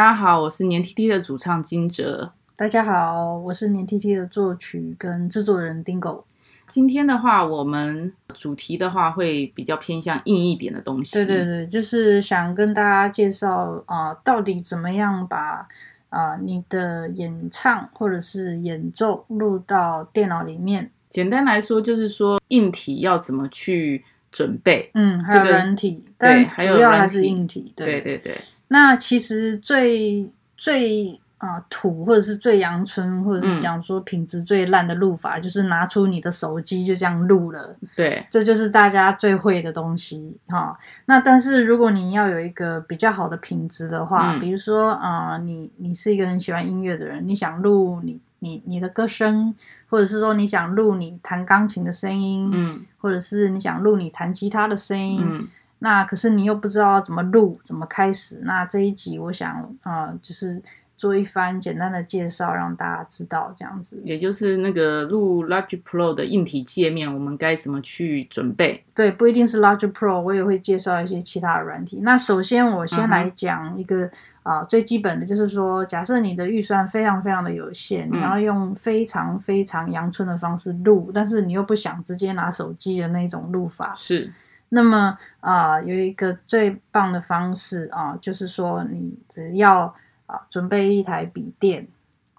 大家好，我是年 tt 的主唱金哲。大家好，我是年 tt 的作曲跟制作人 Dingo。今天的话，我们主题的话会比较偏向硬一点的东西。对对对，就是想跟大家介绍啊、呃，到底怎么样把啊、呃、你的演唱或者是演奏录到电脑里面。简单来说，就是说硬体要怎么去准备。嗯，还有软体，这个、但主要还是硬体。对对对。对那其实最最啊、呃、土或者是最阳春，或者是讲说品质最烂的录法，嗯、就是拿出你的手机就这样录了。对，这就是大家最会的东西哈。那但是如果你要有一个比较好的品质的话，嗯、比如说啊、呃，你你是一个很喜欢音乐的人，你想录你你你的歌声，或者是说你想录你弹钢琴的声音，嗯，或者是你想录你弹吉他的声音，嗯。那可是你又不知道怎么录，怎么开始？那这一集我想啊、呃，就是做一番简单的介绍，让大家知道这样子。也就是那个录 Logic Pro 的硬体界面，我们该怎么去准备？对，不一定是 Logic Pro，我也会介绍一些其他的软体。那首先我先来讲一个啊、嗯呃，最基本的就是说，假设你的预算非常非常的有限，嗯、你要用非常非常阳春的方式录，但是你又不想直接拿手机的那种录法是。那么啊、呃，有一个最棒的方式啊、呃，就是说你只要啊、呃、准备一台笔电，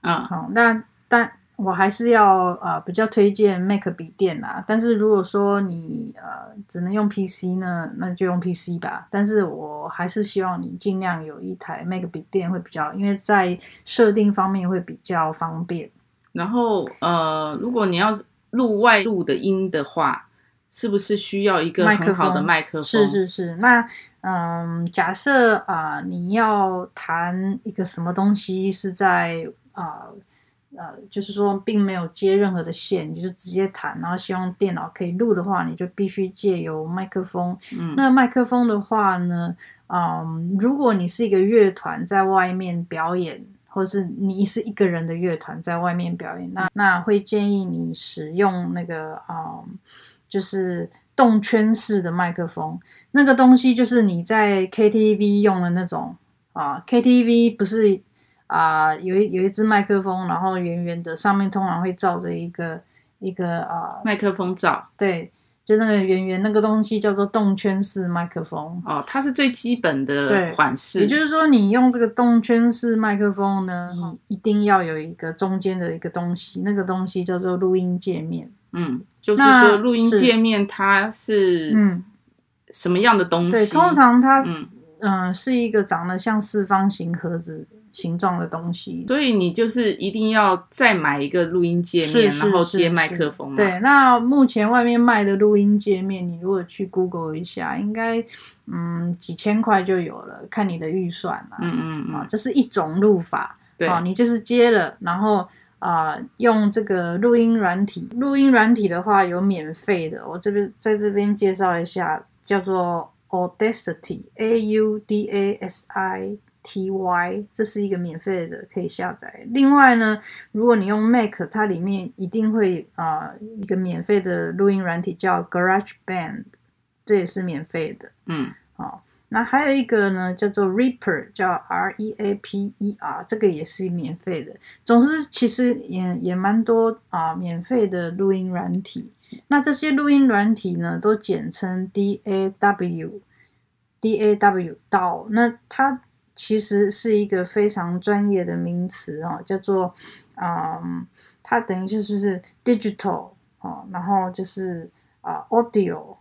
啊，好，那但我还是要啊、呃、比较推荐 Mac 笔电啦。但是如果说你呃只能用 PC 呢，那就用 PC 吧。但是我还是希望你尽量有一台 Mac 笔电会比较，因为在设定方面会比较方便。然后呃，如果你要录外录的音的话。是不是需要一个很好的麦克风？是是是。那嗯，假设啊、呃，你要弹一个什么东西是在啊呃，呃，就是说并没有接任何的线，你就是直接弹，然后希望电脑可以录的话，你就必须借由麦克风。嗯，那麦克风的话呢，嗯，如果你是一个乐团在外面表演，或是你是一个人的乐团在外面表演，那那会建议你使用那个嗯。就是动圈式的麦克风，那个东西就是你在 KTV 用的那种啊，KTV 不是啊，有一有一支麦克风，然后圆圆的，上面通常会罩着一个一个啊麦克风罩，对，就那个圆圆那个东西叫做动圈式麦克风哦，它是最基本的款式，也就是说你用这个动圈式麦克风呢，你一定要有一个中间的一个东西，那个东西叫做录音界面。嗯，就是说录音界面它是嗯什么样的东西？对，通常它嗯嗯、呃、是一个长得像四方形盒子形状的东西，所以你就是一定要再买一个录音界面，然后接麦克风。对，那目前外面卖的录音界面，你如果去 Google 一下，应该嗯几千块就有了，看你的预算啦。嗯嗯嗯，这是一种录法。对，你就是接了，然后。啊、呃，用这个录音软体，录音软体的话有免费的，我这边在这边介绍一下，叫做 Audacity，A U D A S I T Y，这是一个免费的，可以下载。另外呢，如果你用 Mac，它里面一定会啊、呃、一个免费的录音软体叫 GarageBand，这也是免费的。嗯，好。那还有一个呢，叫做 Reaper，叫 R E A P E R，这个也是免费的。总之，其实也也蛮多啊，免费的录音软体。那这些录音软体呢，都简称 D A W，D A W 到。那它其实是一个非常专业的名词啊，叫做嗯，它等于就是是 digital 啊，然后就是啊 audio，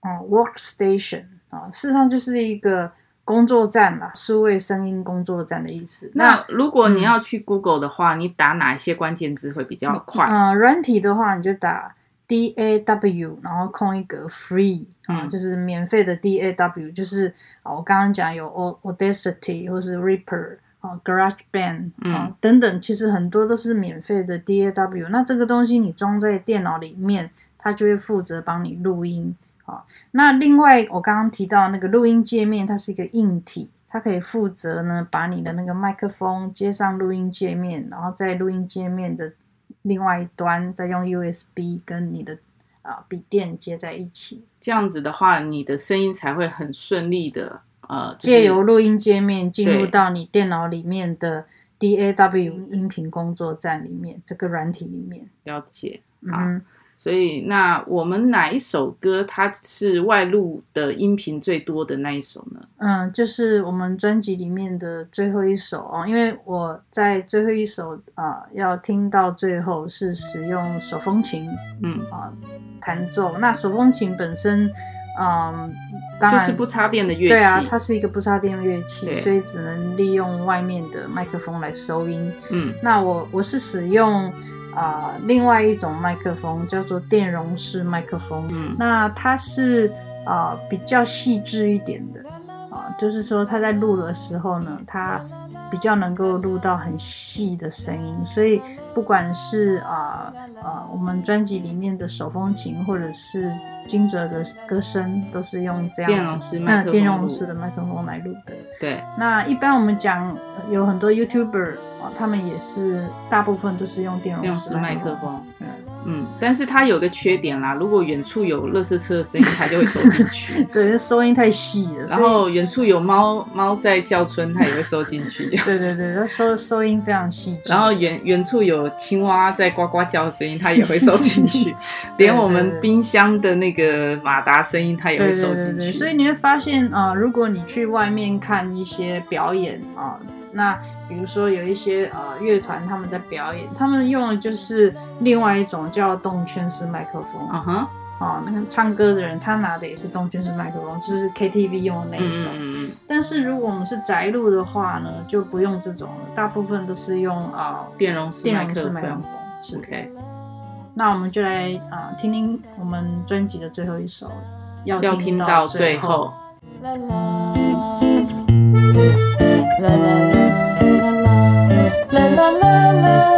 嗯，workstation。啊，事实上就是一个工作站嘛，数位声音工作站的意思。那，那如果你要去 Google 的话，嗯、你打哪些关键字会比较快？嗯，软体的话，你就打 D A W，然后空一格 Free 啊、嗯，就是免费的 DAW，就是啊，我刚刚讲有 Audacity 或是 Reaper 啊，GarageBand 啊、嗯、等等，其实很多都是免费的 DAW。那这个东西你装在电脑里面，它就会负责帮你录音啊。那另外我刚刚提到那个录音界面，它是一个硬体，它可以负责呢把你的那个麦克风接上录音界面，然后在录音界面的另外一端再用 USB 跟你的。啊，笔电接在一起，这样子的话，你的声音才会很顺利的，呃，借由录音界面进入到你电脑里面的 DAW 音频工作站里面，这个软体里面。了解，好。嗯所以，那我们哪一首歌它是外录的音频最多的那一首呢？嗯，就是我们专辑里面的最后一首哦，因为我在最后一首啊、呃，要听到最后是使用手风琴，嗯啊弹奏。那手风琴本身，嗯，当然就是不插电的乐器，对啊，它是一个不插电乐器，所以只能利用外面的麦克风来收音。嗯，那我我是使用。啊、呃，另外一种麦克风叫做电容式麦克风，嗯，那它是啊、呃、比较细致一点的啊、呃，就是说它在录的时候呢，它比较能够录到很细的声音，所以不管是啊啊、呃呃、我们专辑里面的手风琴或者是金哲的歌声，都是用这样电容式麦克、电容式的麦克风来录的。对，那一般我们讲有很多 YouTuber 啊。他们也是大部分都是用电容式麦克风，嗯嗯，但是它有个缺点啦，如果远处有垃圾车的声音，它就会收进去。对，收音太细了。然后远处有猫猫在叫春，它也会收进去。对 对对，它收收音非常细。然后远远处有青蛙在呱呱叫的声音，它也会收进去。连我们冰箱的那个马达声音，它也会收进去。对对对对。所以你会发现啊、呃，如果你去外面看一些表演啊。呃那比如说有一些呃乐团他们在表演，他们用的就是另外一种叫动圈式麦克风。嗯哼，哦，那个唱歌的人他拿的也是动圈式麦克风，就是 KTV 用的那一种。嗯嗯。但是如果我们是宅录的话呢，就不用这种了，大部分都是用啊、呃、电容式麦克风。是 OK。那我们就来啊、呃、听听我们专辑的最后一首，要听到最后。啦啦啦啦啦 la la la.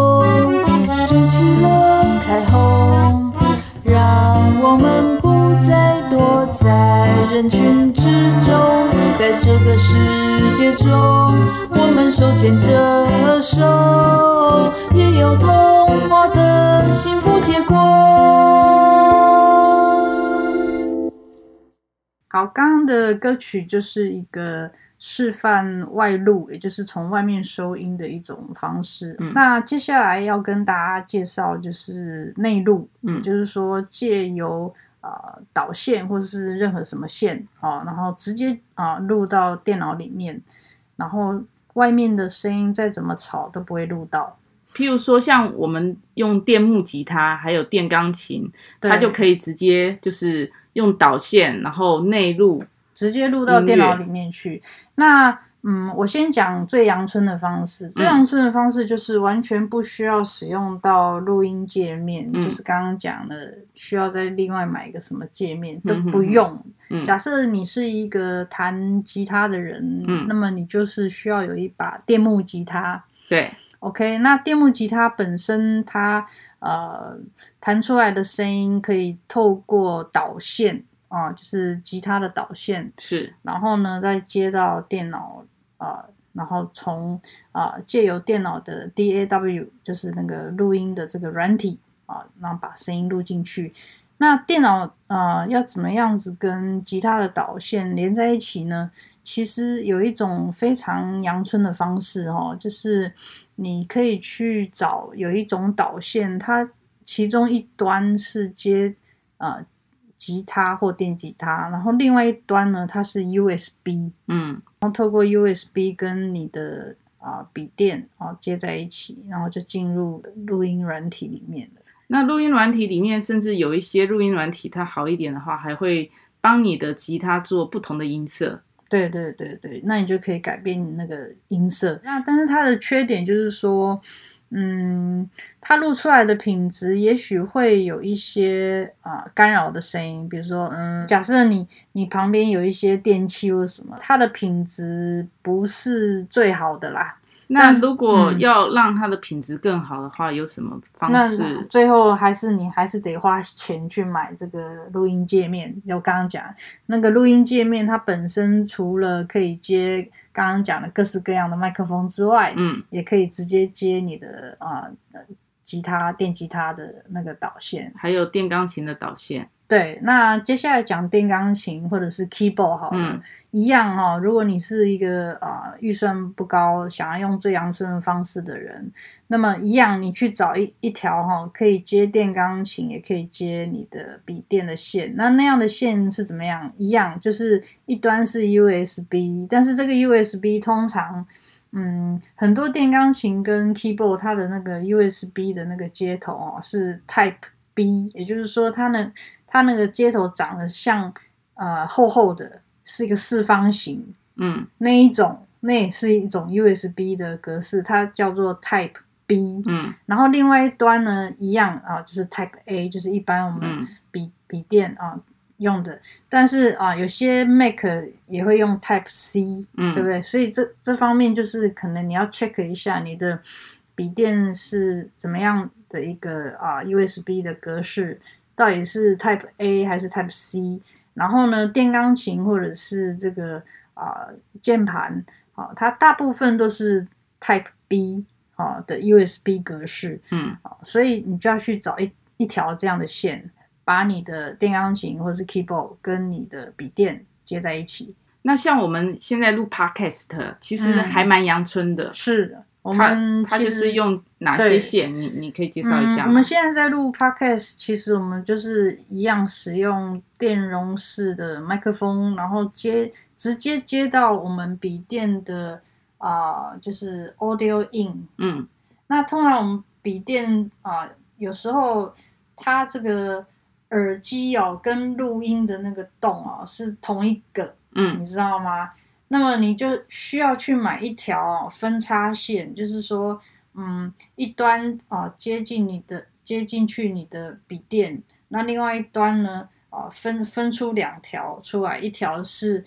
好，刚刚的歌曲就是一个示范外录，也就是从外面收音的一种方式。嗯、那接下来要跟大家介绍就是内录，嗯，也就是说借由呃导线或者是任何什么线啊，然后直接啊录到电脑里面，然后外面的声音再怎么吵都不会录到。譬如说，像我们用电木吉他还有电钢琴，它就可以直接就是。用导线，然后内录，直接录到电脑里面去。那嗯，我先讲最阳春的方式。最阳春的方式就是完全不需要使用到录音界面，嗯、就是刚刚讲的需要再另外买一个什么界面都不用。嗯、假设你是一个弹吉他的人，嗯、那么你就是需要有一把电木吉他。对，OK，那电木吉他本身它。呃，弹出来的声音可以透过导线啊、呃，就是吉他的导线，是，然后呢，再接到电脑啊、呃，然后从啊借由电脑的 DAW，就是那个录音的这个软体啊，然后把声音录进去。那电脑啊要怎么样子跟吉他的导线连在一起呢？其实有一种非常阳春的方式哦，就是你可以去找有一种导线，它其中一端是接呃吉他或电吉他，然后另外一端呢，它是 USB，嗯，然后透过 USB 跟你的啊、呃、笔电啊接在一起，然后就进入录音软体里面了。那录音软体里面，甚至有一些录音软体，它好一点的话，还会帮你的吉他做不同的音色。对对对对，那你就可以改变你那个音色。那但是它的缺点就是说，嗯，它录出来的品质也许会有一些啊、干扰的声音，比如说，嗯，假设你你旁边有一些电器或者什么，它的品质不是最好的啦。那如果要让它的品质更好的话，嗯、有什么方式？那最后还是你还是得花钱去买这个录音界面。就刚刚讲那个录音界面，它本身除了可以接刚刚讲的各式各样的麦克风之外，嗯，也可以直接接你的啊、呃、吉他、电吉他的那个导线，还有电钢琴的导线。对，那接下来讲电钢琴或者是 keyboard 好了，嗯、一样哈、哦。如果你是一个啊、呃、预算不高，想要用最阳春的方式的人，那么一样，你去找一一条哈、哦，可以接电钢琴，也可以接你的笔电的线。那那样的线是怎么样？一样，就是一端是 USB，但是这个 USB 通常，嗯，很多电钢琴跟 keyboard 它的那个 USB 的那个接头哦是 Type B，也就是说它呢。它那个接头长得像，呃，厚厚的，是一个四方形，嗯，那一种，那也是一种 USB 的格式，它叫做 Type B，嗯，然后另外一端呢，一样啊，就是 Type A，就是一般我们笔笔电啊用的，但是啊，有些 Mac 也会用 Type C，嗯，对不对？所以这这方面就是可能你要 check 一下你的笔电是怎么样的一个啊 USB 的格式。到底是 Type A 还是 Type C？然后呢，电钢琴或者是这个啊键盘啊，它大部分都是 Type B 啊的 USB 格式。嗯，所以你就要去找一一条这样的线，把你的电钢琴或者是 Keyboard 跟你的笔电接在一起。那像我们现在录 Podcast，其实还蛮阳春的。嗯、是的。我们他就是用哪些线？你你可以介绍一下。我们现在在录 Podcast，其实我们就是一样使用电容式的麦克风，然后接直接接到我们笔电的啊、呃，就是 Audio In。嗯，那通常我们笔电啊、呃，有时候它这个耳机哦，跟录音的那个洞哦是同一个，嗯，你知道吗？那么你就需要去买一条分叉线，就是说，嗯，一端啊接近你的接进去你的笔电，那另外一端呢啊分分出两条出来，一条是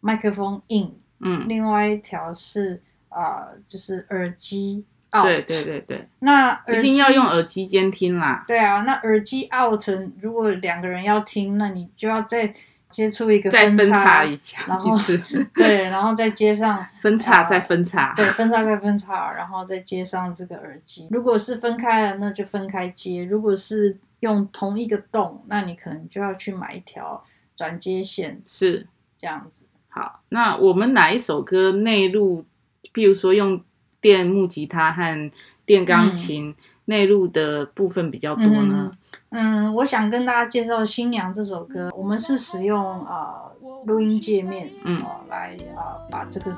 麦克风 in，嗯，另外一条是啊就是耳机 out，对对对对，那一定要用耳机监听啦。对啊，那耳机 out 如果两个人要听，那你就要再。接出一个分叉，再分叉一下，然后 对，然后再接上 分叉，再分叉，对，分叉再分叉，然后再接上这个耳机。如果是分开了，那就分开接；如果是用同一个洞，那你可能就要去买一条转接线，是这样子。好，那我们哪一首歌内录？譬如说用电木吉他和电钢琴内陆的部分比较多呢？嗯嗯，我想跟大家介绍《新娘》这首歌。我们是使用啊录、呃、音界面，嗯，呃、来啊、呃、把这个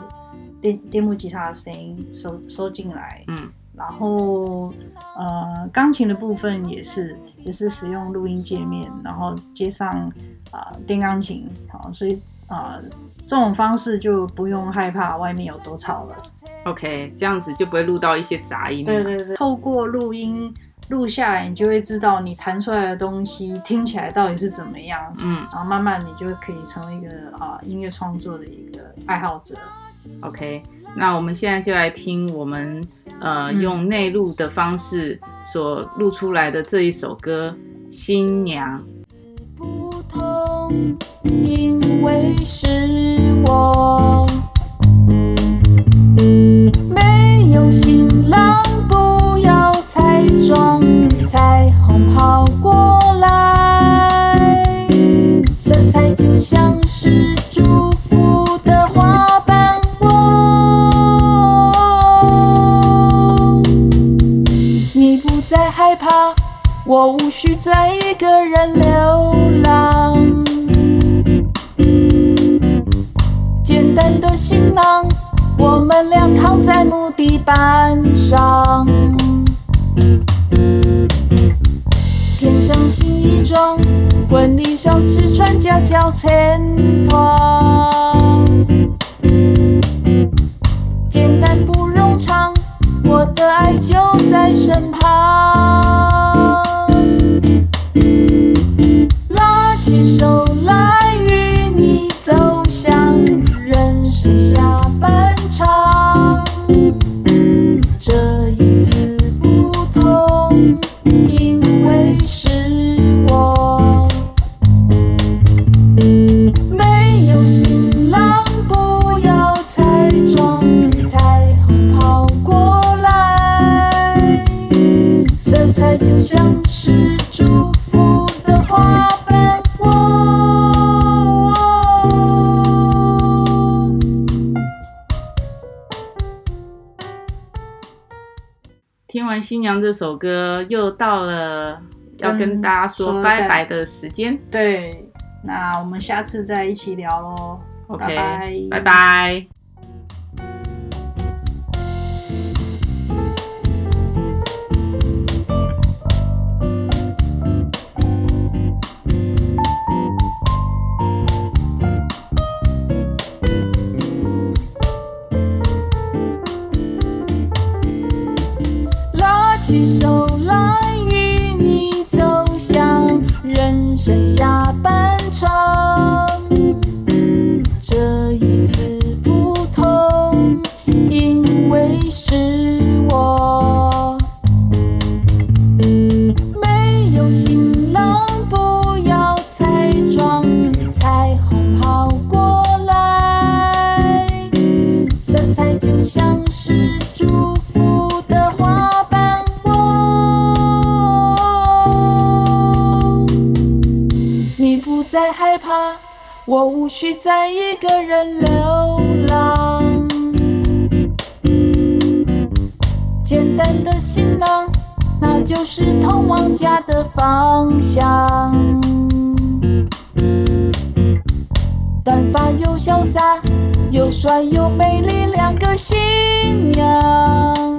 电电木吉他的声音收收进来，嗯，然后呃钢琴的部分也是也是使用录音界面，然后接上啊、呃、电钢琴，好，所以啊、呃、这种方式就不用害怕外面有多吵了。OK，这样子就不会录到一些杂音。对对对，透过录音。录下来，你就会知道你弹出来的东西听起来到底是怎么样。嗯，然后慢慢你就可以成为一个啊、呃、音乐创作的一个爱好者。OK，那我们现在就来听我们呃、嗯、用内录的方式所录出来的这一首歌《新娘》。不同，因为是我。中，婚礼上只穿假脚衬托。这首歌又到了要跟大家说拜拜的时间，对，那我们下次再一起聊喽，OK，拜拜。我无需再一个人流浪。简单的行囊那就是通往家的方向。短发又潇洒又帅又美丽两个新娘。